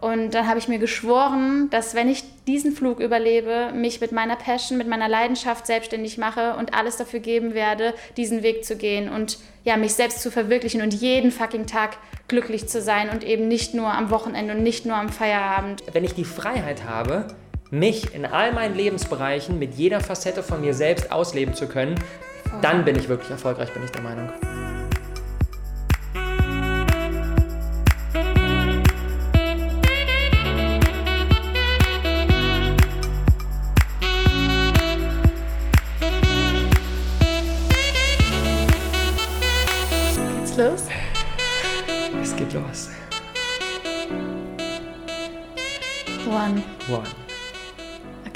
Und dann habe ich mir geschworen, dass wenn ich diesen Flug überlebe, mich mit meiner Passion, mit meiner Leidenschaft selbstständig mache und alles dafür geben werde, diesen Weg zu gehen und ja, mich selbst zu verwirklichen und jeden fucking Tag glücklich zu sein und eben nicht nur am Wochenende und nicht nur am Feierabend. Wenn ich die Freiheit habe, mich in all meinen Lebensbereichen mit jeder Facette von mir selbst ausleben zu können, dann bin ich wirklich erfolgreich, bin ich der Meinung.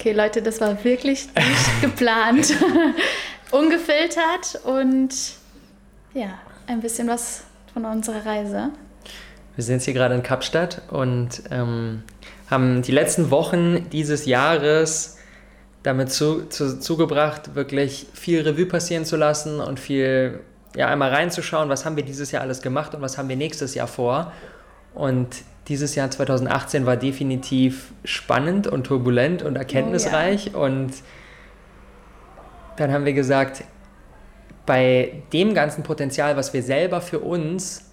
Okay, Leute, das war wirklich nicht geplant. Ungefiltert und ja, ein bisschen was von unserer Reise. Wir sind jetzt hier gerade in Kapstadt und ähm, haben die letzten Wochen dieses Jahres damit zu, zu, zugebracht, wirklich viel Revue passieren zu lassen und viel, ja, einmal reinzuschauen, was haben wir dieses Jahr alles gemacht und was haben wir nächstes Jahr vor. Und dieses Jahr 2018 war definitiv spannend und turbulent und erkenntnisreich. Oh, ja. Und dann haben wir gesagt, bei dem ganzen Potenzial, was wir selber für uns,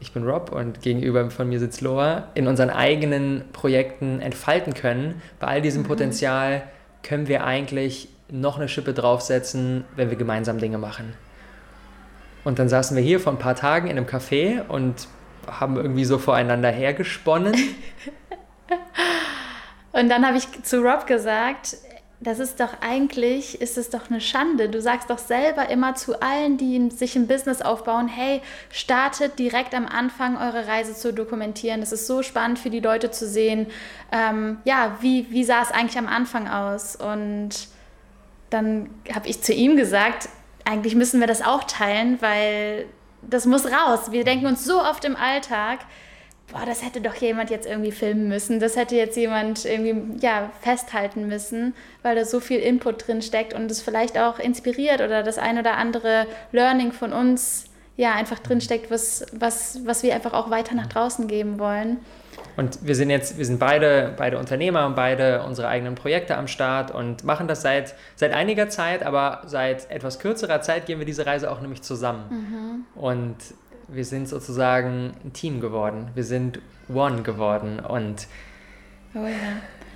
ich bin Rob und gegenüber von mir sitzt Loa, in unseren eigenen Projekten entfalten können, bei all diesem mhm. Potenzial können wir eigentlich noch eine Schippe draufsetzen, wenn wir gemeinsam Dinge machen. Und dann saßen wir hier vor ein paar Tagen in einem Café und haben irgendwie so voreinander hergesponnen. und dann habe ich zu Rob gesagt, das ist doch eigentlich, ist es doch eine Schande. Du sagst doch selber immer zu allen, die sich ein Business aufbauen, hey, startet direkt am Anfang eure Reise zu dokumentieren. Das ist so spannend für die Leute zu sehen, ähm, ja, wie, wie sah es eigentlich am Anfang aus? Und dann habe ich zu ihm gesagt, eigentlich müssen wir das auch teilen, weil das muss raus. Wir denken uns so oft im Alltag, boah, das hätte doch jemand jetzt irgendwie filmen müssen, das hätte jetzt jemand irgendwie ja, festhalten müssen, weil da so viel Input drin steckt und es vielleicht auch inspiriert oder das ein oder andere Learning von uns ja einfach drin steckt, was, was, was wir einfach auch weiter nach draußen geben wollen. Und wir sind jetzt, wir sind beide, beide Unternehmer und beide unsere eigenen Projekte am Start und machen das seit, seit einiger Zeit, aber seit etwas kürzerer Zeit gehen wir diese Reise auch nämlich zusammen. Mhm. Und wir sind sozusagen ein Team geworden. Wir sind One geworden. Und oh ja.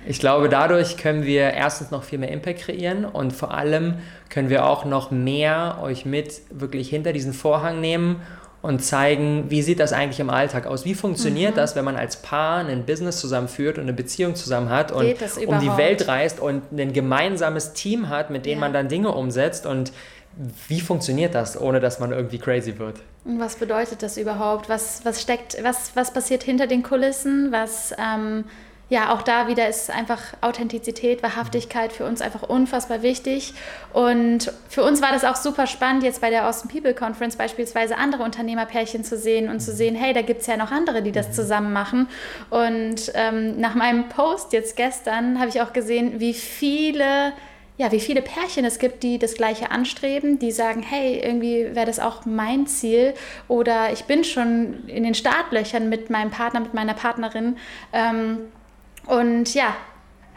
ich glaube, dadurch können wir erstens noch viel mehr Impact kreieren und vor allem können wir auch noch mehr euch mit wirklich hinter diesen Vorhang nehmen und zeigen, wie sieht das eigentlich im Alltag aus? Wie funktioniert mhm. das, wenn man als Paar ein Business zusammenführt und eine Beziehung zusammen hat und um die Welt reist und ein gemeinsames Team hat, mit dem ja. man dann Dinge umsetzt und wie funktioniert das, ohne dass man irgendwie crazy wird? Und was bedeutet das überhaupt? Was, was steckt, was, was passiert hinter den Kulissen? Was, ähm, ja, auch da wieder ist einfach Authentizität, Wahrhaftigkeit für uns einfach unfassbar wichtig. Und für uns war das auch super spannend, jetzt bei der Austin People Conference beispielsweise andere Unternehmerpärchen zu sehen und zu sehen, hey, da gibt es ja noch andere, die das mhm. zusammen machen. Und ähm, nach meinem Post jetzt gestern habe ich auch gesehen, wie viele ja, wie viele Pärchen es gibt, die das Gleiche anstreben, die sagen, hey, irgendwie wäre das auch mein Ziel oder ich bin schon in den Startlöchern mit meinem Partner, mit meiner Partnerin ähm, und ja,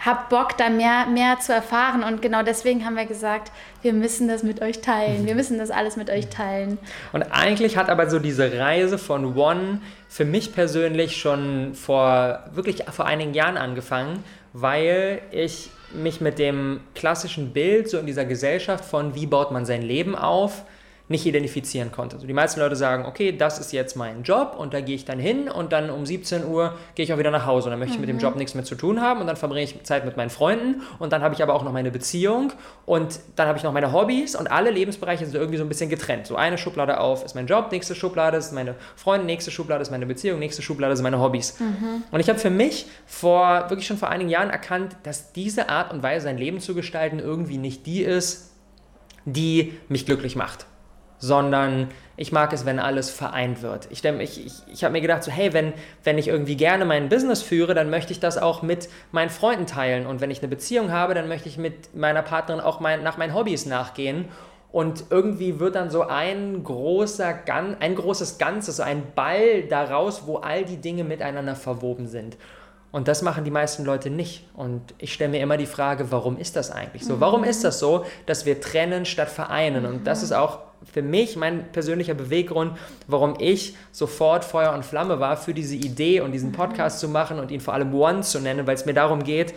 hab Bock, da mehr, mehr zu erfahren. Und genau deswegen haben wir gesagt, wir müssen das mit euch teilen. Wir müssen das alles mit euch teilen. Und eigentlich hat aber so diese Reise von One für mich persönlich schon vor, wirklich vor einigen Jahren angefangen, weil ich mich mit dem klassischen Bild so in dieser Gesellschaft von wie baut man sein Leben auf, nicht identifizieren konnte. Also die meisten Leute sagen, okay, das ist jetzt mein Job und da gehe ich dann hin und dann um 17 Uhr gehe ich auch wieder nach Hause und dann möchte ich mit dem mhm. Job nichts mehr zu tun haben und dann verbringe ich Zeit mit meinen Freunden und dann habe ich aber auch noch meine Beziehung und dann habe ich noch meine Hobbys und alle Lebensbereiche sind irgendwie so ein bisschen getrennt. So eine Schublade auf ist mein Job, nächste Schublade ist meine Freunde, nächste Schublade ist meine Beziehung, nächste Schublade sind meine Hobbys. Mhm. Und ich habe für mich vor, wirklich schon vor einigen Jahren erkannt, dass diese Art und Weise, sein Leben zu gestalten, irgendwie nicht die ist, die mich glücklich macht sondern ich mag es, wenn alles vereint wird. Ich, ich, ich, ich habe mir gedacht, so, hey, wenn, wenn ich irgendwie gerne mein Business führe, dann möchte ich das auch mit meinen Freunden teilen. Und wenn ich eine Beziehung habe, dann möchte ich mit meiner Partnerin auch mein, nach meinen Hobbys nachgehen. Und irgendwie wird dann so ein großer ein großes Ganzes, so ein Ball daraus, wo all die Dinge miteinander verwoben sind. Und das machen die meisten Leute nicht. Und ich stelle mir immer die Frage, warum ist das eigentlich so? Warum ist das so, dass wir trennen statt vereinen? Und das ist auch für mich mein persönlicher Beweggrund, warum ich sofort Feuer und Flamme war für diese Idee und diesen Podcast zu machen und ihn vor allem One zu nennen, weil es mir darum geht,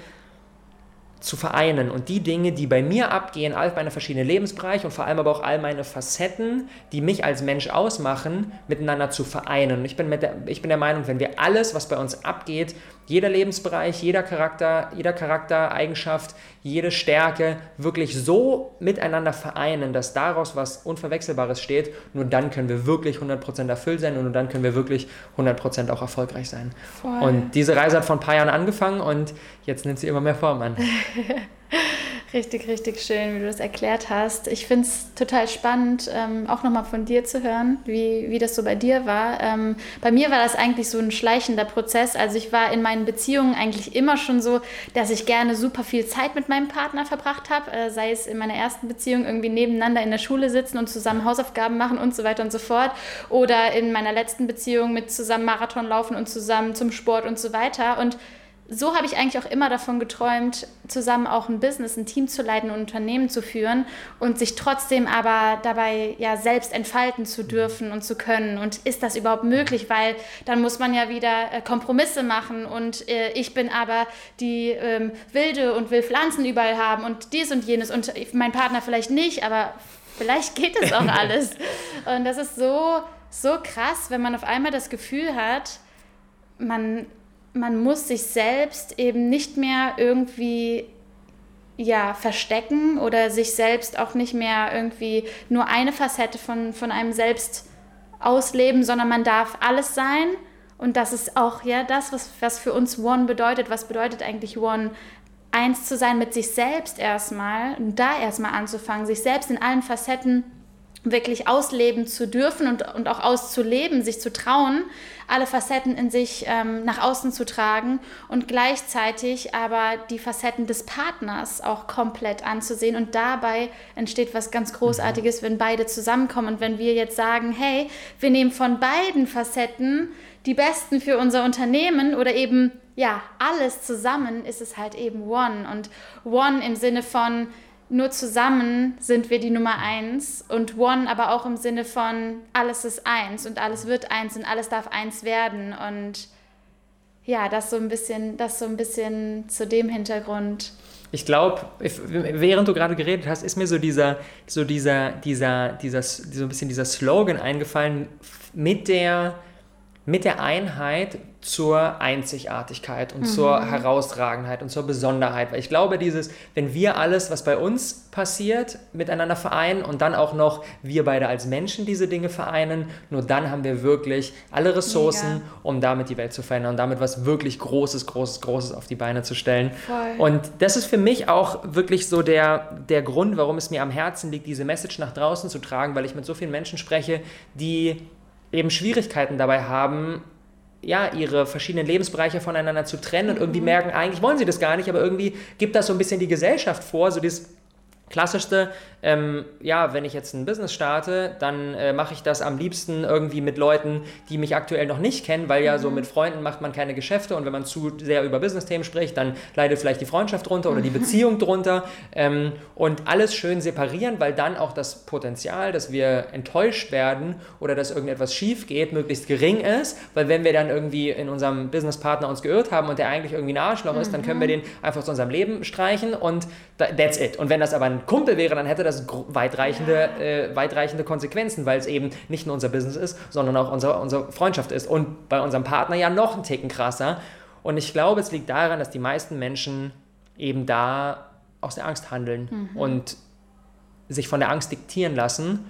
zu vereinen und die Dinge, die bei mir abgehen, all meine verschiedenen Lebensbereiche und vor allem aber auch all meine Facetten, die mich als Mensch ausmachen, miteinander zu vereinen. Und ich bin, mit der, ich bin der Meinung, wenn wir alles, was bei uns abgeht, jeder Lebensbereich, jeder Charakter, jeder Charaktereigenschaft, jede Stärke wirklich so miteinander vereinen, dass daraus was Unverwechselbares steht, nur dann können wir wirklich 100% erfüllt sein und nur dann können wir wirklich 100% auch erfolgreich sein. Voll. Und diese Reise hat vor ein paar Jahren angefangen und jetzt nimmt sie immer mehr Form an. Richtig, richtig schön, wie du das erklärt hast. Ich finde es total spannend, ähm, auch nochmal von dir zu hören, wie, wie das so bei dir war. Ähm, bei mir war das eigentlich so ein schleichender Prozess. Also ich war in meinen Beziehungen eigentlich immer schon so, dass ich gerne super viel Zeit mit meinem Partner verbracht habe, äh, sei es in meiner ersten Beziehung irgendwie nebeneinander in der Schule sitzen und zusammen Hausaufgaben machen und so weiter und so fort. Oder in meiner letzten Beziehung mit zusammen Marathon laufen und zusammen zum Sport und so weiter. Und so habe ich eigentlich auch immer davon geträumt, zusammen auch ein Business, ein Team zu leiten und ein Unternehmen zu führen und sich trotzdem aber dabei ja selbst entfalten zu dürfen und zu können. Und ist das überhaupt möglich? Weil dann muss man ja wieder äh, Kompromisse machen und äh, ich bin aber die ähm, Wilde und will Pflanzen überall haben und dies und jenes und mein Partner vielleicht nicht, aber vielleicht geht es auch alles. und das ist so, so krass, wenn man auf einmal das Gefühl hat, man man muss sich selbst eben nicht mehr irgendwie ja, verstecken oder sich selbst auch nicht mehr irgendwie nur eine Facette von, von einem selbst ausleben, sondern man darf alles sein. Und das ist auch ja das, was, was für uns One bedeutet. Was bedeutet eigentlich One? Eins zu sein mit sich selbst erstmal und da erstmal anzufangen, sich selbst in allen Facetten wirklich ausleben zu dürfen und, und auch auszuleben, sich zu trauen, alle Facetten in sich ähm, nach außen zu tragen und gleichzeitig aber die Facetten des Partners auch komplett anzusehen. Und dabei entsteht was ganz Großartiges, wenn beide zusammenkommen und wenn wir jetzt sagen, hey, wir nehmen von beiden Facetten die besten für unser Unternehmen oder eben ja, alles zusammen ist es halt eben One. Und One im Sinne von, nur zusammen sind wir die Nummer eins und One aber auch im Sinne von alles ist eins und alles wird eins und alles darf eins werden und ja, das so ein bisschen, das so ein bisschen zu dem Hintergrund. Ich glaube, während du gerade geredet hast, ist mir so dieser, so dieser, dieser, dieser, so ein bisschen dieser Slogan eingefallen mit der, mit der Einheit zur Einzigartigkeit und mhm. zur Herausragendheit und zur Besonderheit. Weil ich glaube, dieses, wenn wir alles, was bei uns passiert, miteinander vereinen und dann auch noch wir beide als Menschen diese Dinge vereinen, nur dann haben wir wirklich alle Ressourcen, Mega. um damit die Welt zu verändern und damit was wirklich Großes, Großes, Großes auf die Beine zu stellen. Voll. Und das ist für mich auch wirklich so der, der Grund, warum es mir am Herzen liegt, diese Message nach draußen zu tragen, weil ich mit so vielen Menschen spreche, die eben Schwierigkeiten dabei haben, ja, ihre verschiedenen Lebensbereiche voneinander zu trennen und irgendwie mhm. merken, eigentlich wollen sie das gar nicht, aber irgendwie gibt das so ein bisschen die Gesellschaft vor, so dieses Klassischste, ähm, ja, wenn ich jetzt ein Business starte, dann äh, mache ich das am liebsten irgendwie mit Leuten, die mich aktuell noch nicht kennen, weil ja mhm. so mit Freunden macht man keine Geschäfte und wenn man zu sehr über Business-Themen spricht, dann leidet vielleicht die Freundschaft drunter oder die Beziehung drunter ähm, und alles schön separieren, weil dann auch das Potenzial, dass wir enttäuscht werden oder dass irgendetwas schief geht, möglichst gering ist, weil wenn wir dann irgendwie in unserem Businesspartner uns geirrt haben und der eigentlich irgendwie ein Arschloch mhm. ist, dann können wir mhm. den einfach zu unserem Leben streichen und that's it. Und wenn das aber ein Kumpel wäre, dann hätte das weitreichende, äh, weitreichende Konsequenzen, weil es eben nicht nur unser Business ist, sondern auch unser, unsere Freundschaft ist. Und bei unserem Partner ja noch ein Ticken krasser. Und ich glaube, es liegt daran, dass die meisten Menschen eben da aus der Angst handeln mhm. und sich von der Angst diktieren lassen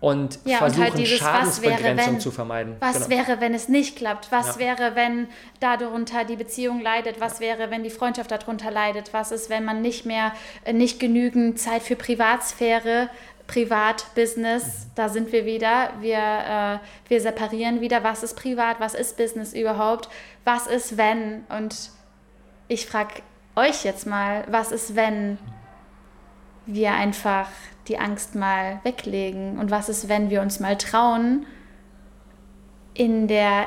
und ja, versuchen, und halt dieses, Schadensbegrenzung wäre, wenn, zu vermeiden. Was genau. wäre, wenn es nicht klappt? Was ja. wäre, wenn darunter die Beziehung leidet? Was wäre, wenn die Freundschaft darunter leidet? Was ist, wenn man nicht mehr, äh, nicht genügend Zeit für Privatsphäre, Privat, Business, mhm. da sind wir wieder. Wir, äh, wir separieren wieder, was ist privat, was ist Business überhaupt? Was ist, wenn? Und ich frage euch jetzt mal, was ist, wenn wir einfach die Angst mal weglegen? Und was ist, wenn wir uns mal trauen, in der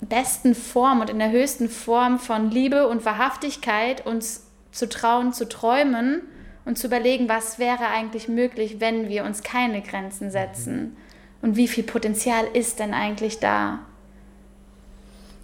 besten Form und in der höchsten Form von Liebe und Wahrhaftigkeit uns zu trauen, zu träumen und zu überlegen, was wäre eigentlich möglich, wenn wir uns keine Grenzen setzen und wie viel Potenzial ist denn eigentlich da.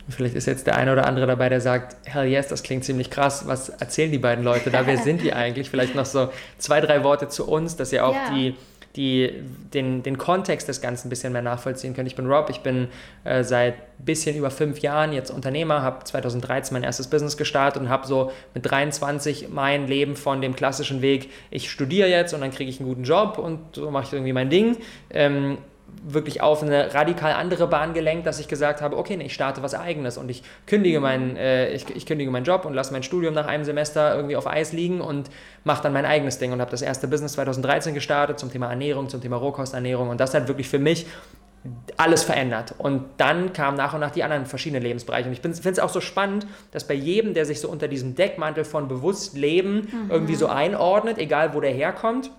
Vielleicht ist jetzt der eine oder andere dabei, der sagt, hell yes, das klingt ziemlich krass. Was erzählen die beiden Leute da? Wer sind die eigentlich? Vielleicht noch so zwei, drei Worte zu uns, dass ihr auch ja. die, die den, den Kontext des Ganzen ein bisschen mehr nachvollziehen könnt. Ich bin Rob, ich bin äh, seit bisschen über fünf Jahren jetzt Unternehmer, habe 2013 mein erstes Business gestartet und habe so mit 23 mein Leben von dem klassischen Weg, ich studiere jetzt und dann kriege ich einen guten Job und so mache ich irgendwie mein Ding. Ähm, wirklich auf eine radikal andere Bahn gelenkt, dass ich gesagt habe, okay, ich starte was eigenes und ich kündige, meinen, äh, ich, ich, kündige meinen Job und lasse mein Studium nach einem Semester irgendwie auf Eis liegen und mache dann mein eigenes Ding und habe das erste Business 2013 gestartet zum Thema Ernährung, zum Thema Rohkosternährung und das hat wirklich für mich alles verändert. Und dann kamen nach und nach die anderen verschiedenen Lebensbereiche. Und ich finde es auch so spannend, dass bei jedem, der sich so unter diesem Deckmantel von bewusst Leben mhm. irgendwie so einordnet, egal wo der herkommt,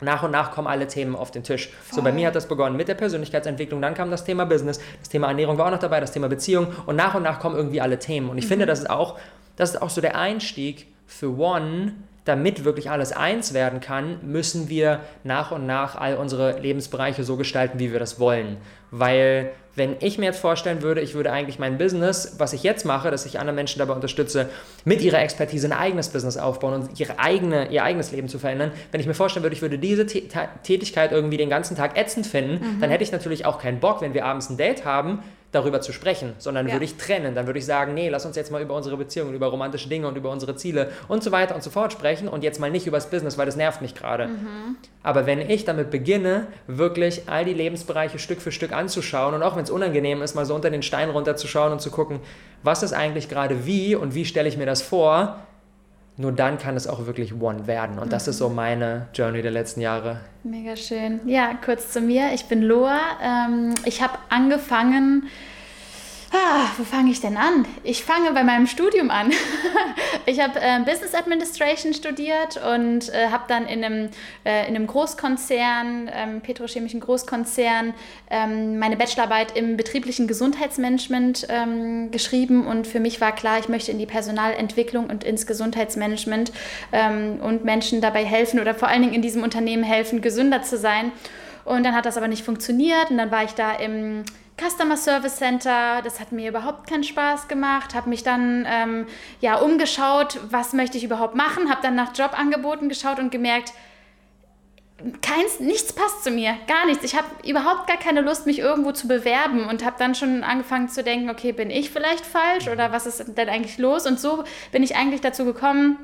nach und nach kommen alle Themen auf den Tisch. Voll. So, bei mir hat das begonnen mit der Persönlichkeitsentwicklung, dann kam das Thema Business, das Thema Ernährung war auch noch dabei, das Thema Beziehung und nach und nach kommen irgendwie alle Themen. Und ich mhm. finde, das ist auch, das ist auch so der Einstieg für One, damit wirklich alles eins werden kann, müssen wir nach und nach all unsere Lebensbereiche so gestalten, wie wir das wollen. Weil wenn ich mir jetzt vorstellen würde, ich würde eigentlich mein Business, was ich jetzt mache, dass ich andere Menschen dabei unterstütze, mit ihrer Expertise ein eigenes Business aufbauen und ihre eigene, ihr eigenes Leben zu verändern, wenn ich mir vorstellen würde, ich würde diese Tätigkeit irgendwie den ganzen Tag ätzend finden, mhm. dann hätte ich natürlich auch keinen Bock, wenn wir abends ein Date haben, darüber zu sprechen, sondern ja. würde ich trennen. Dann würde ich sagen, nee, lass uns jetzt mal über unsere Beziehungen, über romantische Dinge und über unsere Ziele und so weiter und so fort sprechen und jetzt mal nicht über das Business, weil das nervt mich gerade. Mhm. Aber wenn ich damit beginne, wirklich all die Lebensbereiche Stück für Stück anzuschauen und auch wenn es unangenehm ist, mal so unter den Stein runterzuschauen und zu gucken, was ist eigentlich gerade wie und wie stelle ich mir das vor, nur dann kann es auch wirklich One werden. Und das ist so mhm. meine Journey der letzten Jahre. Mega schön. Ja, kurz zu mir. Ich bin Loa. Ähm, ich habe angefangen Ah, wo fange ich denn an? Ich fange bei meinem Studium an. ich habe äh, Business Administration studiert und äh, habe dann in einem, äh, in einem Großkonzern, ähm, petrochemischen Großkonzern, ähm, meine Bachelorarbeit im betrieblichen Gesundheitsmanagement ähm, geschrieben. Und für mich war klar, ich möchte in die Personalentwicklung und ins Gesundheitsmanagement ähm, und Menschen dabei helfen oder vor allen Dingen in diesem Unternehmen helfen, gesünder zu sein. Und dann hat das aber nicht funktioniert und dann war ich da im Customer Service Center, das hat mir überhaupt keinen Spaß gemacht, habe mich dann ähm, ja umgeschaut, was möchte ich überhaupt machen, habe dann nach Jobangeboten geschaut und gemerkt, keins, nichts passt zu mir, gar nichts. Ich habe überhaupt gar keine Lust, mich irgendwo zu bewerben und habe dann schon angefangen zu denken, okay, bin ich vielleicht falsch oder was ist denn eigentlich los? Und so bin ich eigentlich dazu gekommen,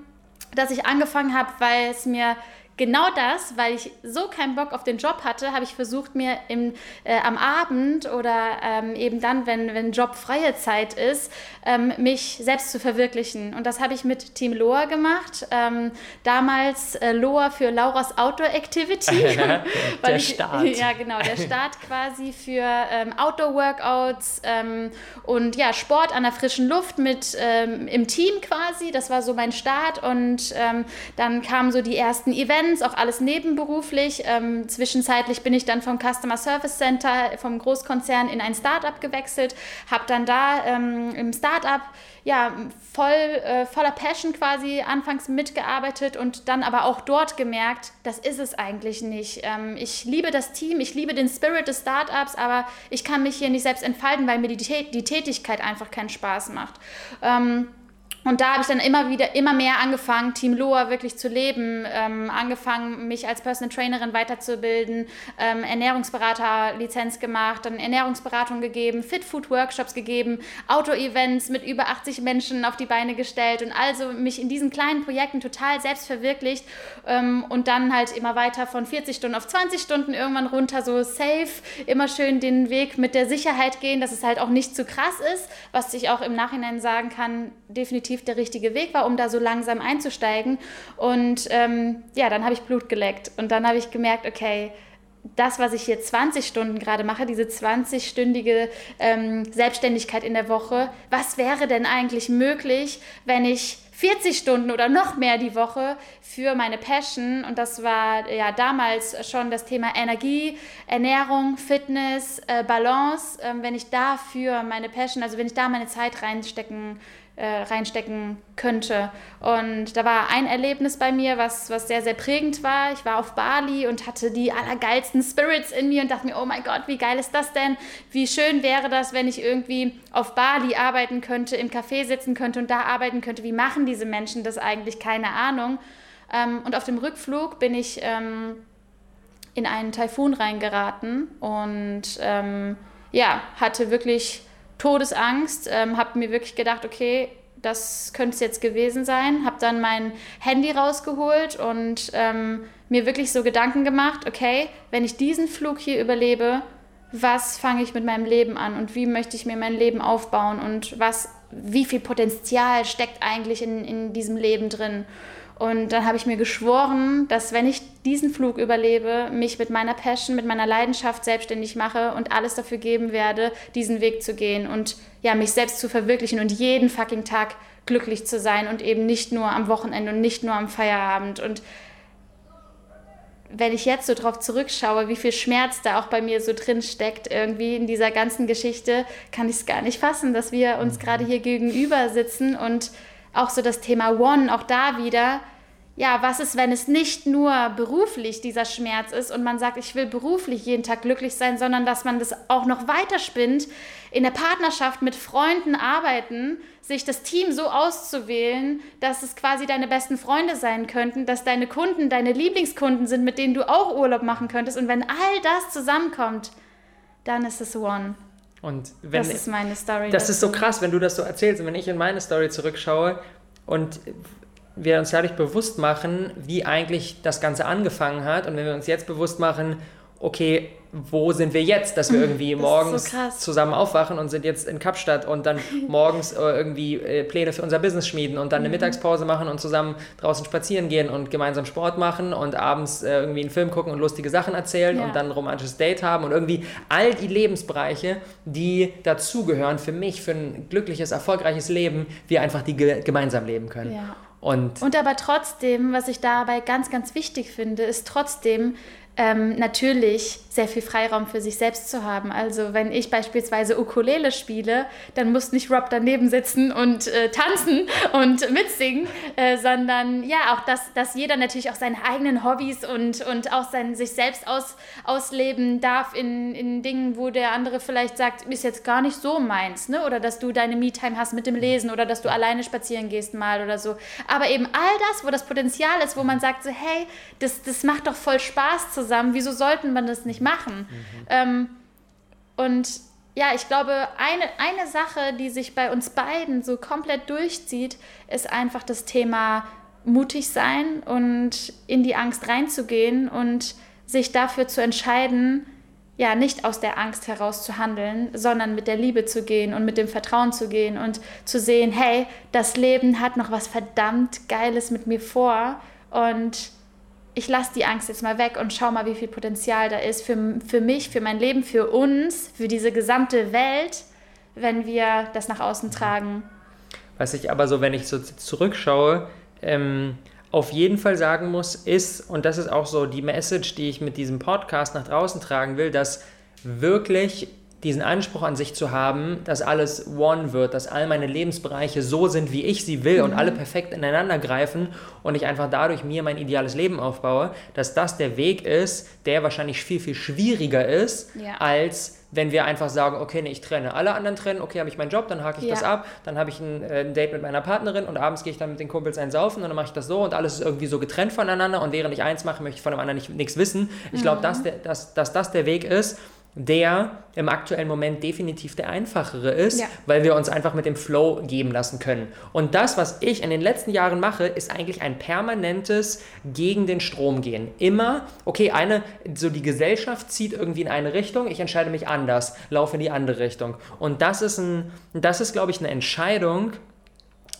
dass ich angefangen habe, weil es mir genau das, weil ich so keinen Bock auf den Job hatte, habe ich versucht, mir im, äh, am Abend oder ähm, eben dann, wenn, wenn Job freie Zeit ist, ähm, mich selbst zu verwirklichen. Und das habe ich mit Team Loa gemacht. Ähm, damals äh, Loa für Lauras Outdoor Activity. der ich, Start. Ja, genau, der Start quasi für ähm, Outdoor-Workouts ähm, und ja, Sport an der frischen Luft mit ähm, im Team quasi. Das war so mein Start. Und dann kamen so die ersten Events Events, auch alles nebenberuflich. Ähm, zwischenzeitlich bin ich dann vom Customer Service Center, vom Großkonzern in ein Startup gewechselt, habe dann da ähm, im Startup ja, voll, äh, voller Passion quasi anfangs mitgearbeitet und dann aber auch dort gemerkt, das ist es eigentlich nicht. Ähm, ich liebe das Team, ich liebe den Spirit des Startups, aber ich kann mich hier nicht selbst entfalten, weil mir die, die Tätigkeit einfach keinen Spaß macht. Ähm, und da habe ich dann immer wieder, immer mehr angefangen, Team Loa wirklich zu leben, ähm, angefangen, mich als Personal Trainerin weiterzubilden, ähm, Ernährungsberater-Lizenz gemacht, dann Ernährungsberatung gegeben, Fit-Food-Workshops gegeben, Auto-Events mit über 80 Menschen auf die Beine gestellt und also mich in diesen kleinen Projekten total selbst verwirklicht ähm, und dann halt immer weiter von 40 Stunden auf 20 Stunden irgendwann runter, so safe, immer schön den Weg mit der Sicherheit gehen, dass es halt auch nicht zu krass ist, was ich auch im Nachhinein sagen kann, definitiv definitiv der richtige Weg war, um da so langsam einzusteigen. Und ähm, ja, dann habe ich Blut geleckt und dann habe ich gemerkt, okay, das, was ich hier 20 Stunden gerade mache, diese 20-stündige ähm, Selbstständigkeit in der Woche, was wäre denn eigentlich möglich, wenn ich 40 Stunden oder noch mehr die Woche für meine Passion. Und das war ja damals schon das Thema Energie, Ernährung, Fitness, äh, Balance. Ähm, wenn ich dafür meine Passion, also wenn ich da meine Zeit reinstecken äh, reinstecken könnte. Und da war ein Erlebnis bei mir, was, was sehr, sehr prägend war. Ich war auf Bali und hatte die allergeilsten Spirits in mir und dachte mir, oh mein Gott, wie geil ist das denn? Wie schön wäre das, wenn ich irgendwie auf Bali arbeiten könnte, im Café sitzen könnte und da arbeiten könnte. Wie machen diese Menschen das eigentlich? Keine Ahnung. Ähm, und auf dem Rückflug bin ich ähm, in einen Taifun reingeraten und ähm, ja, hatte wirklich Todesangst, ähm, habe mir wirklich gedacht, okay, das könnte es jetzt gewesen sein, habe dann mein Handy rausgeholt und ähm, mir wirklich so Gedanken gemacht, okay, wenn ich diesen Flug hier überlebe, was fange ich mit meinem Leben an und wie möchte ich mir mein Leben aufbauen und was, wie viel Potenzial steckt eigentlich in, in diesem Leben drin. Und dann habe ich mir geschworen, dass wenn ich diesen Flug überlebe, mich mit meiner Passion, mit meiner Leidenschaft selbstständig mache und alles dafür geben werde, diesen Weg zu gehen und ja, mich selbst zu verwirklichen und jeden fucking Tag glücklich zu sein und eben nicht nur am Wochenende und nicht nur am Feierabend. Und wenn ich jetzt so drauf zurückschaue, wie viel Schmerz da auch bei mir so drin steckt, irgendwie in dieser ganzen Geschichte, kann ich es gar nicht fassen, dass wir uns mhm. gerade hier gegenüber sitzen und auch so das Thema One, auch da wieder ja, was ist, wenn es nicht nur beruflich dieser Schmerz ist und man sagt, ich will beruflich jeden Tag glücklich sein, sondern dass man das auch noch weiterspinnt, in der Partnerschaft mit Freunden arbeiten, sich das Team so auszuwählen, dass es quasi deine besten Freunde sein könnten, dass deine Kunden deine Lieblingskunden sind, mit denen du auch Urlaub machen könntest. Und wenn all das zusammenkommt, dann ist es One. Und wenn, das ist meine Story. Das dazu. ist so krass, wenn du das so erzählst und wenn ich in meine Story zurückschaue und wir uns dadurch bewusst machen, wie eigentlich das Ganze angefangen hat und wenn wir uns jetzt bewusst machen, okay, wo sind wir jetzt, dass wir irgendwie das morgens so zusammen aufwachen und sind jetzt in Kapstadt und dann morgens äh, irgendwie äh, Pläne für unser Business schmieden und dann eine mhm. Mittagspause machen und zusammen draußen spazieren gehen und gemeinsam Sport machen und abends äh, irgendwie einen Film gucken und lustige Sachen erzählen ja. und dann ein romantisches Date haben und irgendwie all die Lebensbereiche, die dazugehören für mich, für ein glückliches, erfolgreiches Leben, wir einfach die ge gemeinsam leben können. Ja. Und, und aber trotzdem, was ich dabei ganz, ganz wichtig finde, ist trotzdem, ähm, natürlich sehr viel Freiraum für sich selbst zu haben. Also wenn ich beispielsweise Ukulele spiele, dann muss nicht Rob daneben sitzen und äh, tanzen und mitsingen, äh, sondern ja, auch, dass, dass jeder natürlich auch seine eigenen Hobbys und, und auch sein, sich selbst aus, ausleben darf in, in Dingen, wo der andere vielleicht sagt, ist jetzt gar nicht so meins, ne? oder dass du deine Me-Time hast mit dem Lesen oder dass du alleine spazieren gehst mal oder so. Aber eben all das, wo das Potenzial ist, wo man sagt so, hey, das, das macht doch voll Spaß zu zusammen, wieso sollten wir das nicht machen? Mhm. Ähm, und ja, ich glaube, eine, eine Sache, die sich bei uns beiden so komplett durchzieht, ist einfach das Thema mutig sein und in die Angst reinzugehen und sich dafür zu entscheiden, ja, nicht aus der Angst heraus zu handeln, sondern mit der Liebe zu gehen und mit dem Vertrauen zu gehen und zu sehen, hey, das Leben hat noch was verdammt Geiles mit mir vor und ich lasse die Angst jetzt mal weg und schau mal, wie viel Potenzial da ist für, für mich, für mein Leben, für uns, für diese gesamte Welt, wenn wir das nach außen tragen. Was ich aber so, wenn ich so zurückschaue, ähm, auf jeden Fall sagen muss, ist, und das ist auch so die Message, die ich mit diesem Podcast nach draußen tragen will, dass wirklich diesen Anspruch an sich zu haben, dass alles one wird, dass all meine Lebensbereiche so sind, wie ich sie will mhm. und alle perfekt ineinander greifen und ich einfach dadurch mir mein ideales Leben aufbaue, dass das der Weg ist, der wahrscheinlich viel, viel schwieriger ist, ja. als wenn wir einfach sagen, okay, nee, ich trenne. Alle anderen trennen, okay, habe ich meinen Job, dann hake ich ja. das ab, dann habe ich ein, äh, ein, Date mit meiner Partnerin und abends gehe ich dann mit den Kumpels einsaufen und dann mache ich das so und alles ist irgendwie so getrennt voneinander und während ich eins mache, möchte ich von dem anderen nichts wissen. Ich mhm. glaube, dass, dass, dass das der Weg ist, der im aktuellen Moment definitiv der einfachere ist, ja. weil wir uns einfach mit dem Flow geben lassen können. Und das, was ich in den letzten Jahren mache, ist eigentlich ein permanentes gegen den Strom gehen. Immer, okay, eine, so die Gesellschaft zieht irgendwie in eine Richtung, ich entscheide mich anders, laufe in die andere Richtung. Und das ist ein, das ist, glaube ich, eine Entscheidung,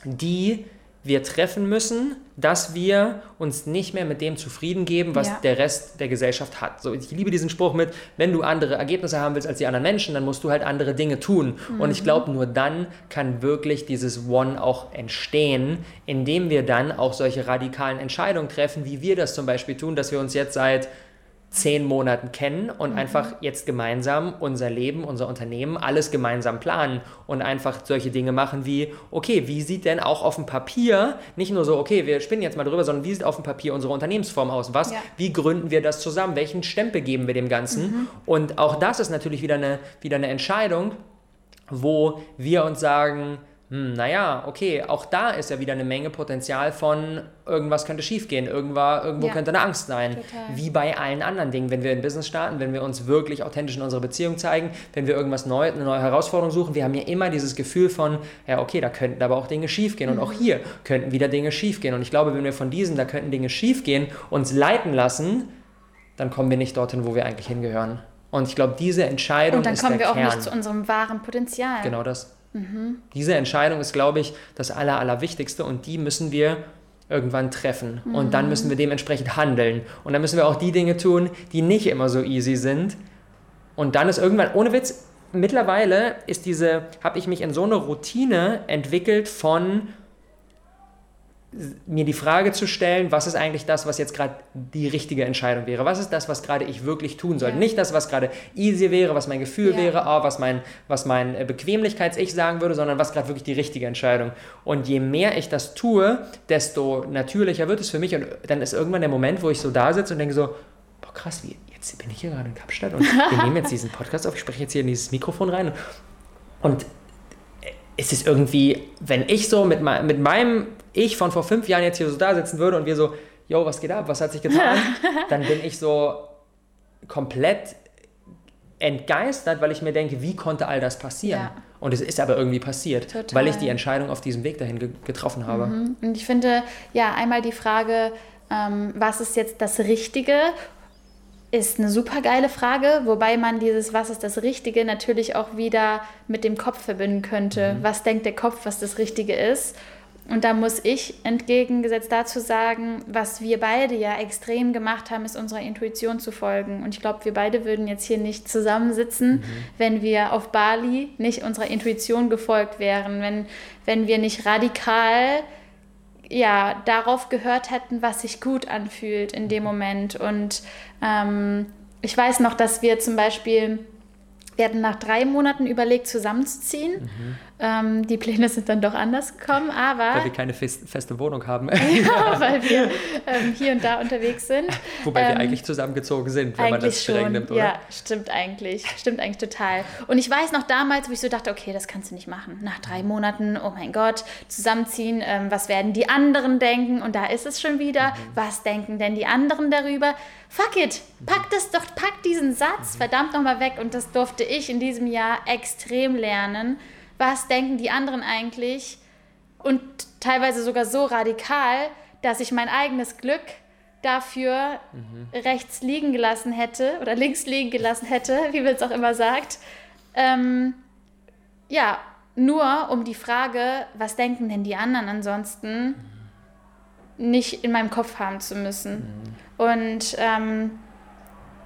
die wir treffen müssen, dass wir uns nicht mehr mit dem zufrieden geben, was ja. der Rest der Gesellschaft hat. So, ich liebe diesen Spruch mit, wenn du andere Ergebnisse haben willst als die anderen Menschen, dann musst du halt andere Dinge tun. Mhm. Und ich mhm. glaube, nur dann kann wirklich dieses One auch entstehen, indem wir dann auch solche radikalen Entscheidungen treffen, wie wir das zum Beispiel tun, dass wir uns jetzt seit zehn Monaten kennen und mhm. einfach jetzt gemeinsam unser Leben, unser Unternehmen, alles gemeinsam planen und einfach solche Dinge machen wie, okay, wie sieht denn auch auf dem Papier, nicht nur so, okay, wir spinnen jetzt mal drüber, sondern wie sieht auf dem Papier unsere Unternehmensform aus? Was, ja. wie gründen wir das zusammen? Welchen Stempel geben wir dem Ganzen? Mhm. Und auch das ist natürlich wieder eine, wieder eine Entscheidung, wo wir uns sagen, hm, naja, okay, auch da ist ja wieder eine Menge Potenzial von irgendwas könnte schiefgehen, irgendwo, irgendwo ja. könnte eine Angst sein. Total. Wie bei allen anderen Dingen, wenn wir ein Business starten, wenn wir uns wirklich authentisch in unserer Beziehung zeigen, wenn wir irgendwas Neues, eine neue Herausforderung suchen, wir haben ja immer dieses Gefühl von, ja, okay, da könnten aber auch Dinge schiefgehen mhm. und auch hier könnten wieder Dinge schiefgehen. Und ich glaube, wenn wir von diesen, da könnten Dinge schiefgehen, uns leiten lassen, dann kommen wir nicht dorthin, wo wir eigentlich hingehören. Und ich glaube, diese Entscheidung ist der Kern. Und dann kommen wir auch nicht zu unserem wahren Potenzial. Genau das. Diese Entscheidung ist, glaube ich, das Aller, Allerwichtigste und die müssen wir irgendwann treffen. Mhm. Und dann müssen wir dementsprechend handeln. Und dann müssen wir auch die Dinge tun, die nicht immer so easy sind. Und dann ist irgendwann, ohne Witz, mittlerweile ist diese, habe ich mich in so eine Routine entwickelt von mir die Frage zu stellen, was ist eigentlich das, was jetzt gerade die richtige Entscheidung wäre? Was ist das, was gerade ich wirklich tun sollte? Ja. Nicht das, was gerade easy wäre, was mein Gefühl ja. wäre, oh, was mein, was mein äh, Bequemlichkeits-Ich sagen würde, sondern was gerade wirklich die richtige Entscheidung. Und je mehr ich das tue, desto natürlicher wird es für mich. Und dann ist irgendwann der Moment, wo ich so da sitze und denke so, boah krass, wie, jetzt bin ich hier gerade in Kapstadt und wir nehmen jetzt diesen Podcast auf, ich spreche jetzt hier in dieses Mikrofon rein. Und es ist irgendwie, wenn ich so mit, mit meinem Ich von vor fünf Jahren jetzt hier so da sitzen würde und wir so, yo, was geht ab, was hat sich getan, dann bin ich so komplett entgeistert, weil ich mir denke, wie konnte all das passieren? Ja. Und es ist aber irgendwie passiert, Total. weil ich die Entscheidung auf diesem Weg dahin ge getroffen habe. Mhm. Und ich finde, ja, einmal die Frage, ähm, was ist jetzt das Richtige ist eine super geile Frage, wobei man dieses Was ist das Richtige natürlich auch wieder mit dem Kopf verbinden könnte. Mhm. Was denkt der Kopf, was das Richtige ist? Und da muss ich entgegengesetzt dazu sagen, was wir beide ja extrem gemacht haben, ist unserer Intuition zu folgen. Und ich glaube, wir beide würden jetzt hier nicht zusammensitzen, mhm. wenn wir auf Bali nicht unserer Intuition gefolgt wären, wenn, wenn wir nicht radikal ja, darauf gehört hätten, was sich gut anfühlt in dem Moment. Und ähm, ich weiß noch, dass wir zum Beispiel, wir hatten nach drei Monaten überlegt, zusammenzuziehen. Mhm. Ähm, die Pläne sind dann doch anders gekommen, aber. Weil wir keine fest, feste Wohnung haben. ja, weil wir ähm, hier und da unterwegs sind. Wobei wir ähm, eigentlich zusammengezogen sind, wenn man das streng schon. nimmt, oder? Ja, stimmt eigentlich. Stimmt eigentlich total. Und ich weiß noch damals, wo ich so dachte, okay, das kannst du nicht machen. Nach drei Monaten, oh mein Gott, zusammenziehen, ähm, was werden die anderen denken? Und da ist es schon wieder. Mhm. Was denken denn die anderen darüber? Fuck it, pack das doch, pack diesen Satz mhm. verdammt nochmal weg. Und das durfte ich in diesem Jahr extrem lernen was denken die anderen eigentlich? Und teilweise sogar so radikal, dass ich mein eigenes Glück dafür mhm. rechts liegen gelassen hätte oder links liegen gelassen hätte, wie man es auch immer sagt. Ähm, ja, nur um die Frage, was denken denn die anderen ansonsten, mhm. nicht in meinem Kopf haben zu müssen. Mhm. Und ähm,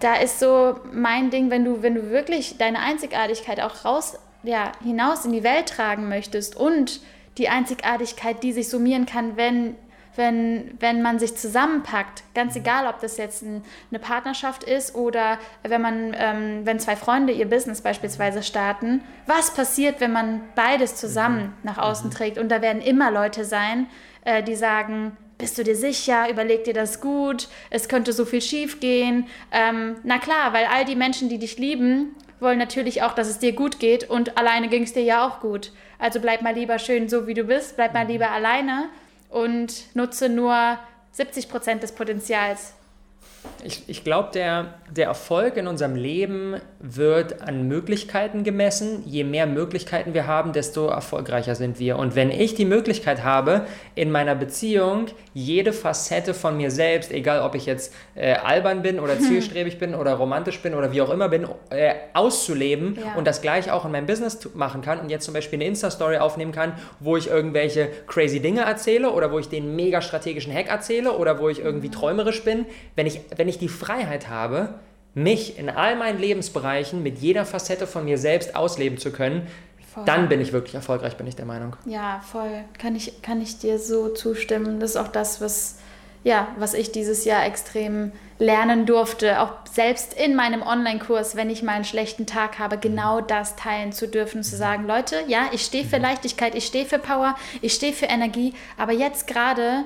da ist so mein Ding, wenn du, wenn du wirklich deine Einzigartigkeit auch raus ja, hinaus in die Welt tragen möchtest und die Einzigartigkeit, die sich summieren kann, wenn, wenn, wenn man sich zusammenpackt, ganz egal, ob das jetzt ein, eine Partnerschaft ist oder wenn man, ähm, wenn zwei Freunde ihr Business beispielsweise starten, was passiert, wenn man beides zusammen mhm. nach außen mhm. trägt? Und da werden immer Leute sein, äh, die sagen, bist du dir sicher? Überleg dir das gut. Es könnte so viel schief gehen. Ähm, na klar, weil all die Menschen, die dich lieben, wollen natürlich auch, dass es dir gut geht und alleine ging es dir ja auch gut. Also bleib mal lieber schön so, wie du bist, bleib mal mhm. lieber alleine und nutze nur 70 Prozent des Potenzials. Ich, ich glaube, der, der Erfolg in unserem Leben wird an Möglichkeiten gemessen. Je mehr Möglichkeiten wir haben, desto erfolgreicher sind wir. Und wenn ich die Möglichkeit habe, in meiner Beziehung jede Facette von mir selbst, egal ob ich jetzt äh, albern bin oder zielstrebig bin oder romantisch bin oder wie auch immer bin, äh, auszuleben ja. und das gleich auch in meinem Business machen kann und jetzt zum Beispiel eine Insta-Story aufnehmen kann, wo ich irgendwelche crazy Dinge erzähle oder wo ich den mega strategischen Hack erzähle oder wo ich irgendwie mhm. träumerisch bin, wenn ich, wenn ich die Freiheit habe, mich in all meinen Lebensbereichen mit jeder Facette von mir selbst ausleben zu können, voll. dann bin ich wirklich erfolgreich, bin ich der Meinung. Ja, voll. Kann ich, kann ich dir so zustimmen. Das ist auch das, was, ja, was ich dieses Jahr extrem lernen durfte, auch selbst in meinem Online-Kurs, wenn ich mal einen schlechten Tag habe, genau das teilen zu dürfen, zu sagen, Leute, ja, ich stehe für Leichtigkeit, ich stehe für Power, ich stehe für Energie, aber jetzt gerade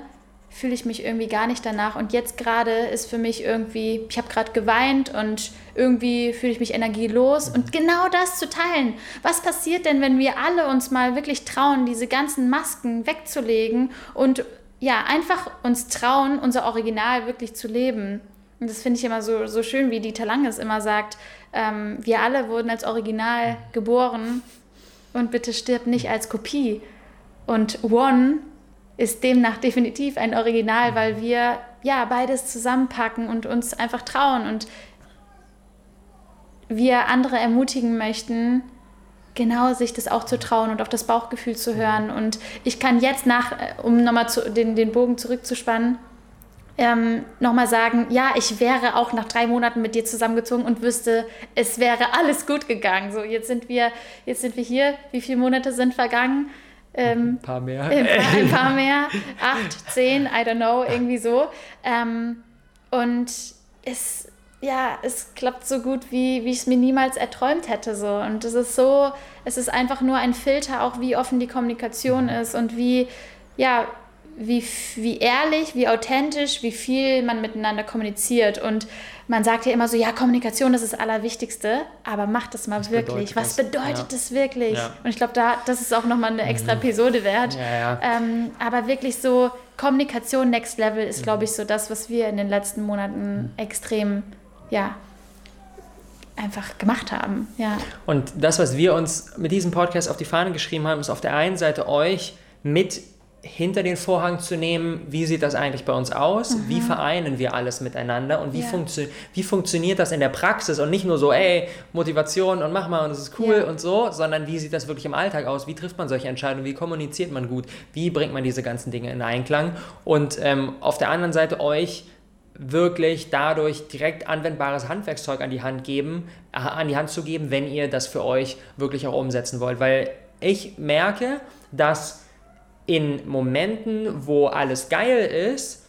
fühle ich mich irgendwie gar nicht danach. Und jetzt gerade ist für mich irgendwie, ich habe gerade geweint und irgendwie fühle ich mich energielos. Und genau das zu teilen. Was passiert denn, wenn wir alle uns mal wirklich trauen, diese ganzen Masken wegzulegen und ja, einfach uns trauen, unser Original wirklich zu leben? Und das finde ich immer so, so schön, wie Dieter Langes immer sagt, ähm, wir alle wurden als Original geboren und bitte stirb nicht als Kopie. Und One ist demnach definitiv ein Original, weil wir ja beides zusammenpacken und uns einfach trauen und wir andere ermutigen möchten, genau sich das auch zu trauen und auf das Bauchgefühl zu hören. Und ich kann jetzt nach, äh, um nochmal den, den Bogen zurückzuspannen, ähm, nochmal sagen, ja, ich wäre auch nach drei Monaten mit dir zusammengezogen und wüsste, es wäre alles gut gegangen. So, jetzt sind wir, jetzt sind wir hier. Wie viele Monate sind vergangen? Ähm, ein paar mehr. Ein paar, ein paar, mehr. Acht, zehn, I don't know, irgendwie so. Ähm, und es, ja, es klappt so gut, wie, wie ich es mir niemals erträumt hätte. So. Und es ist so, es ist einfach nur ein Filter, auch wie offen die Kommunikation mhm. ist und wie, ja, wie, wie ehrlich, wie authentisch, wie viel man miteinander kommuniziert. Und man sagt ja immer so, ja, Kommunikation ist das Allerwichtigste, aber macht das mal Was wirklich. Was bedeutet ja. das wirklich? Ja. Und ich glaube, da, das ist auch nochmal eine extra mhm. Episode wert. Ja, ähm, aber wirklich so, Kommunikation Next Level ist, glaube ich, so das, was wir in den letzten Monaten mhm. extrem, ja, einfach gemacht haben. Ja. Und das, was wir uns mit diesem Podcast auf die Fahne geschrieben haben, ist auf der einen Seite euch mit hinter den Vorhang zu nehmen, wie sieht das eigentlich bei uns aus, mhm. wie vereinen wir alles miteinander? Und wie, ja. funktio wie funktioniert das in der Praxis? Und nicht nur so, ey, Motivation und mach mal und es ist cool ja. und so, sondern wie sieht das wirklich im Alltag aus, wie trifft man solche Entscheidungen, wie kommuniziert man gut, wie bringt man diese ganzen Dinge in Einklang? Und ähm, auf der anderen Seite euch wirklich dadurch direkt anwendbares Handwerkszeug an die Hand geben, äh, an die Hand zu geben, wenn ihr das für euch wirklich auch umsetzen wollt, weil ich merke, dass in Momenten, wo alles geil ist,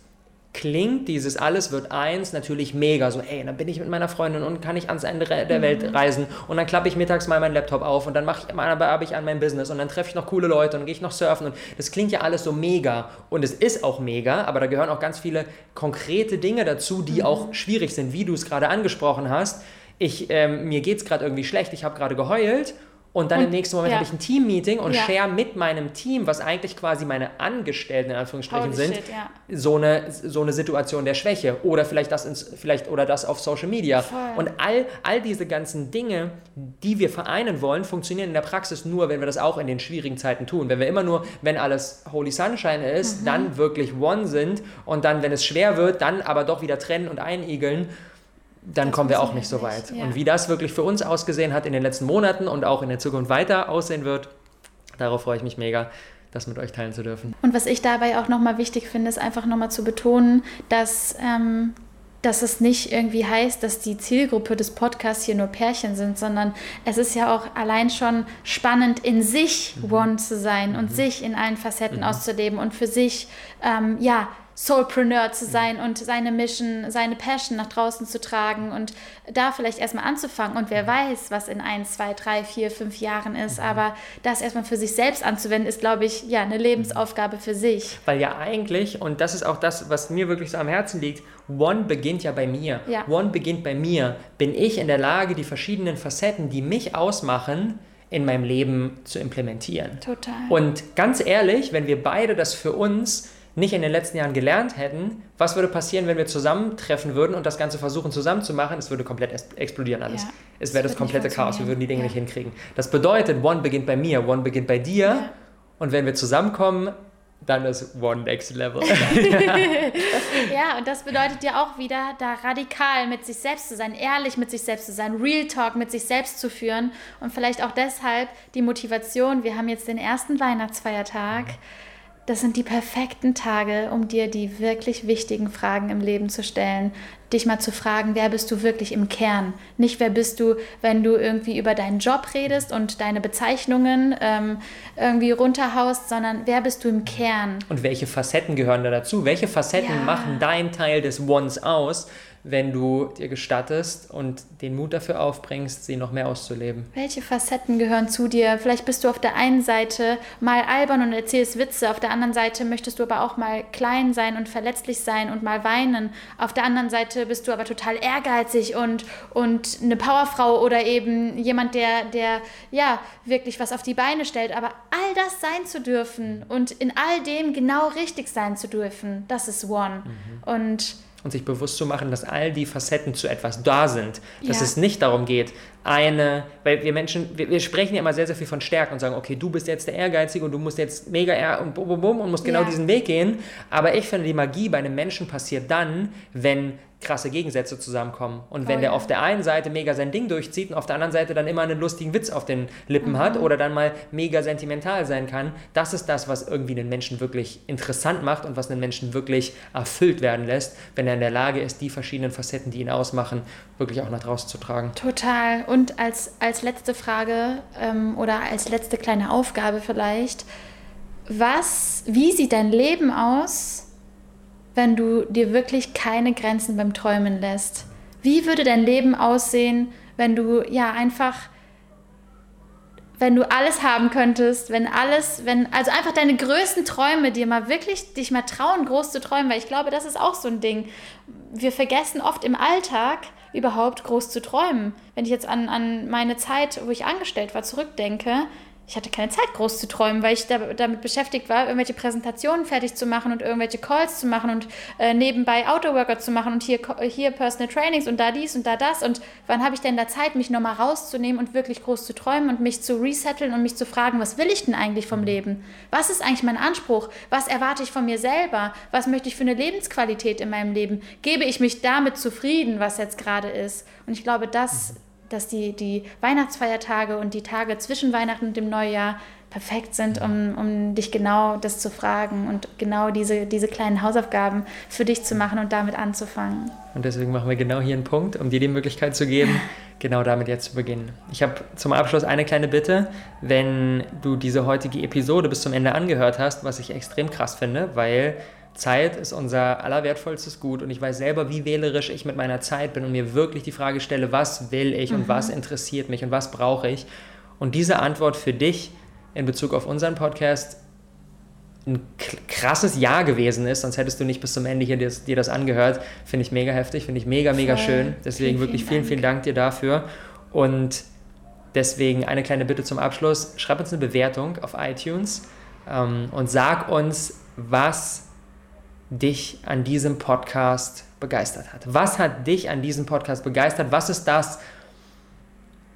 klingt dieses alles wird eins natürlich mega. So, ey, dann bin ich mit meiner Freundin und kann ich ans Ende der mhm. Welt reisen und dann klappe ich mittags mal meinen Laptop auf und dann mache ich, arbeite ich an meinem Business und dann treffe ich noch coole Leute und gehe ich noch surfen und das klingt ja alles so mega und es ist auch mega, aber da gehören auch ganz viele konkrete Dinge dazu, die mhm. auch schwierig sind, wie du es gerade angesprochen hast. Ich, ähm, mir geht es gerade irgendwie schlecht, ich habe gerade geheult und dann und, im nächsten Moment ja. habe ich ein Team-Meeting und ja. share mit meinem Team, was eigentlich quasi meine Angestellten in Anführungsstrichen Holy sind, shit, ja. so, eine, so eine Situation der Schwäche oder vielleicht das, ins, vielleicht, oder das auf Social Media. Voll. Und all, all diese ganzen Dinge, die wir vereinen wollen, funktionieren in der Praxis nur, wenn wir das auch in den schwierigen Zeiten tun. Wenn wir immer nur, wenn alles Holy Sunshine ist, mhm. dann wirklich One sind und dann, wenn es schwer wird, dann aber doch wieder trennen und einigeln dann das kommen wir auch nicht so weit. Ja. Und wie das wirklich für uns ausgesehen hat in den letzten Monaten und auch in der Zukunft weiter aussehen wird, darauf freue ich mich mega das mit euch teilen zu dürfen. Und was ich dabei auch nochmal wichtig finde, ist einfach nochmal zu betonen, dass, ähm, dass es nicht irgendwie heißt, dass die Zielgruppe des Podcasts hier nur Pärchen sind, sondern es ist ja auch allein schon spannend, in sich mhm. One zu sein und mhm. sich in allen Facetten mhm. auszuleben und für sich, ähm, ja, Soulpreneur zu sein und seine Mission, seine Passion nach draußen zu tragen und da vielleicht erstmal anzufangen. Und wer weiß, was in ein, zwei, drei, vier, fünf Jahren ist. Mhm. Aber das erstmal für sich selbst anzuwenden, ist, glaube ich, ja, eine Lebensaufgabe für sich. Weil ja eigentlich, und das ist auch das, was mir wirklich so am Herzen liegt, One beginnt ja bei mir. Ja. One beginnt bei mir. Bin ich in der Lage, die verschiedenen Facetten, die mich ausmachen, in meinem Leben zu implementieren. Total. Und ganz ehrlich, wenn wir beide das für uns nicht in den letzten Jahren gelernt hätten, was würde passieren, wenn wir zusammentreffen würden und das Ganze versuchen zusammenzumachen? Es würde komplett explodieren alles. Ja, es wäre das, das komplette Chaos, wir würden die Dinge ja. nicht hinkriegen. Das bedeutet, One beginnt bei mir, One beginnt bei dir. Ja. Und wenn wir zusammenkommen, dann ist One Next Level. ja, und das bedeutet ja auch wieder, da radikal mit sich selbst zu sein, ehrlich mit sich selbst zu sein, Real Talk mit sich selbst zu führen und vielleicht auch deshalb die Motivation. Wir haben jetzt den ersten Weihnachtsfeiertag. Mhm das sind die perfekten Tage, um dir die wirklich wichtigen Fragen im Leben zu stellen. Dich mal zu fragen, wer bist du wirklich im Kern? Nicht, wer bist du, wenn du irgendwie über deinen Job redest und deine Bezeichnungen ähm, irgendwie runterhaust, sondern wer bist du im Kern? Und welche Facetten gehören da dazu? Welche Facetten ja. machen dein Teil des Ones aus? Wenn du dir gestattest und den Mut dafür aufbringst, sie noch mehr auszuleben. Welche Facetten gehören zu dir? Vielleicht bist du auf der einen Seite mal albern und erzählst Witze, auf der anderen Seite möchtest du aber auch mal klein sein und verletzlich sein und mal weinen. Auf der anderen Seite bist du aber total ehrgeizig und, und eine Powerfrau oder eben jemand, der, der ja wirklich was auf die Beine stellt. Aber all das sein zu dürfen und in all dem genau richtig sein zu dürfen, das ist One. Mhm. Und und sich bewusst zu machen, dass all die Facetten zu etwas da sind. Dass ja. es nicht darum geht, eine, weil wir Menschen, wir, wir, sprechen ja immer sehr, sehr viel von Stärken und sagen, okay, du bist jetzt der Ehrgeizige und du musst jetzt mega ehr und bum, bum, bum und musst genau ja. diesen Weg gehen. Aber ich finde, die Magie bei einem Menschen passiert dann, wenn krasse Gegensätze zusammenkommen. Und wenn oh, der ja. auf der einen Seite mega sein Ding durchzieht und auf der anderen Seite dann immer einen lustigen Witz auf den Lippen mhm. hat oder dann mal mega sentimental sein kann, das ist das, was irgendwie einen Menschen wirklich interessant macht und was einen Menschen wirklich erfüllt werden lässt, wenn er in der Lage ist, die verschiedenen Facetten, die ihn ausmachen, wirklich auch nach draußen zu tragen. Total. Und als, als letzte Frage ähm, oder als letzte kleine Aufgabe vielleicht, was, wie sieht dein Leben aus, wenn du dir wirklich keine Grenzen beim Träumen lässt? Wie würde dein Leben aussehen, wenn du ja einfach, wenn du alles haben könntest, wenn alles, wenn, also einfach deine größten Träume dir mal wirklich, dich mal trauen, groß zu träumen, weil ich glaube, das ist auch so ein Ding. Wir vergessen oft im Alltag überhaupt groß zu träumen. Wenn ich jetzt an, an meine Zeit, wo ich angestellt war, zurückdenke, ich hatte keine Zeit, groß zu träumen, weil ich da, damit beschäftigt war, irgendwelche Präsentationen fertig zu machen und irgendwelche Calls zu machen und äh, nebenbei Autoworker zu machen und hier, hier Personal Trainings und da dies und da das. Und wann habe ich denn da Zeit, mich nochmal rauszunehmen und wirklich groß zu träumen und mich zu resetteln und mich zu fragen, was will ich denn eigentlich vom Leben? Was ist eigentlich mein Anspruch? Was erwarte ich von mir selber? Was möchte ich für eine Lebensqualität in meinem Leben? Gebe ich mich damit zufrieden, was jetzt gerade ist? Und ich glaube, das dass die, die Weihnachtsfeiertage und die Tage zwischen Weihnachten und dem Neujahr perfekt sind, um, um dich genau das zu fragen und genau diese, diese kleinen Hausaufgaben für dich zu machen und damit anzufangen. Und deswegen machen wir genau hier einen Punkt, um dir die Möglichkeit zu geben, genau damit jetzt zu beginnen. Ich habe zum Abschluss eine kleine Bitte. Wenn du diese heutige Episode bis zum Ende angehört hast, was ich extrem krass finde, weil Zeit ist unser allerwertvollstes Gut und ich weiß selber, wie wählerisch ich mit meiner Zeit bin und mir wirklich die Frage stelle, was will ich und mhm. was interessiert mich und was brauche ich. Und diese Antwort für dich in Bezug auf unseren Podcast ein krasses Ja gewesen ist, sonst hättest du nicht bis zum Ende hier dir, dir das angehört. Finde ich mega heftig, finde ich mega, mega Voll. schön. Deswegen vielen, wirklich vielen, vielen Dank dir dafür. Und deswegen eine kleine Bitte zum Abschluss. Schreib uns eine Bewertung auf iTunes ähm, und sag uns, was dich an diesem Podcast begeistert hat? Was hat dich an diesem Podcast begeistert? Was ist das,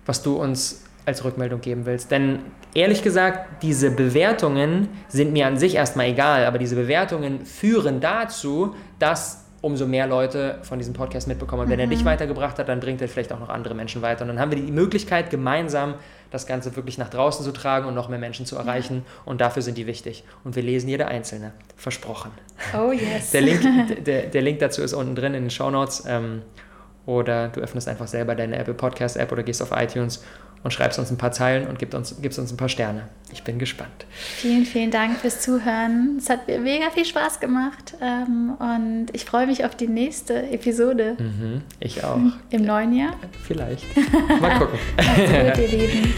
was du uns als Rückmeldung geben willst? Denn ehrlich gesagt, diese Bewertungen sind mir an sich erstmal egal, aber diese Bewertungen führen dazu, dass umso mehr Leute von diesem Podcast mitbekommen. Und wenn mhm. er dich weitergebracht hat, dann bringt er vielleicht auch noch andere Menschen weiter. Und dann haben wir die Möglichkeit, gemeinsam das Ganze wirklich nach draußen zu tragen und noch mehr Menschen zu erreichen. Ja. Und dafür sind die wichtig. Und wir lesen jede einzelne. Versprochen. Oh yes. Der Link, der, der Link dazu ist unten drin in den Show Notes. Ähm, oder du öffnest einfach selber deine Apple Podcast App oder gehst auf iTunes und schreibst uns ein paar Zeilen und gibst uns, gibst uns ein paar Sterne. Ich bin gespannt. Vielen, vielen Dank fürs Zuhören. Es hat mir mega viel Spaß gemacht ähm, und ich freue mich auf die nächste Episode. Mhm, ich auch. Im neuen Jahr? Vielleicht. Mal gucken. Macht's gut, ihr Lieben.